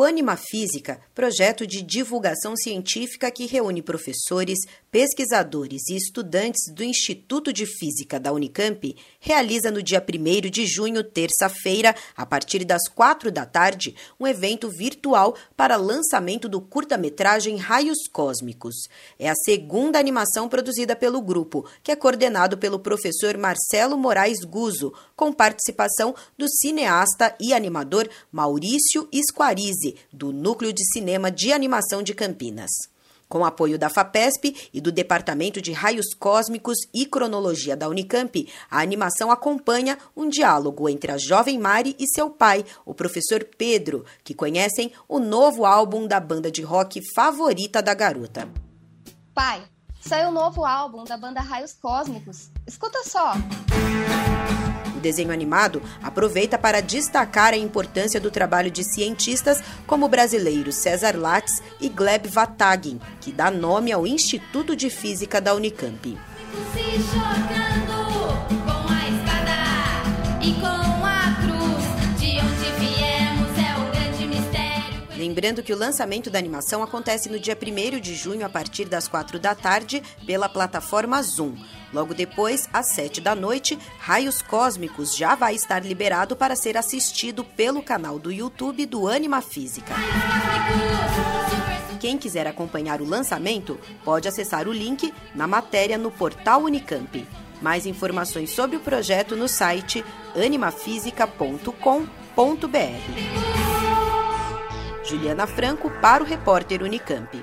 O Anima Física, projeto de divulgação científica que reúne professores, pesquisadores e estudantes do Instituto de Física da Unicamp, realiza no dia 1 de junho, terça-feira, a partir das 4 da tarde, um evento virtual para lançamento do curta-metragem Raios Cósmicos. É a segunda animação produzida pelo grupo, que é coordenado pelo professor Marcelo Moraes Guzo, com participação do cineasta e animador Maurício Esquarize do Núcleo de Cinema de Animação de Campinas. Com apoio da FAPESP e do Departamento de Raios Cósmicos e Cronologia da Unicamp, a animação acompanha um diálogo entre a jovem Mari e seu pai, o professor Pedro, que conhecem o novo álbum da banda de rock favorita da garota. Pai, saiu o novo álbum da banda Raios Cósmicos. Escuta só. O desenho animado aproveita para destacar a importância do trabalho de cientistas como o brasileiro César Lattes e Gleb Vatagin, que dá nome ao Instituto de Física da Unicamp. Lembrando que o lançamento da animação acontece no dia 1 de junho, a partir das 4 da tarde, pela plataforma Zoom. Logo depois, às 7 da noite, Raios Cósmicos já vai estar liberado para ser assistido pelo canal do YouTube do Anima Física. Quem quiser acompanhar o lançamento pode acessar o link na matéria no portal Unicamp. Mais informações sobre o projeto no site animafísica.com.br. Juliana Franco para o repórter Unicamp.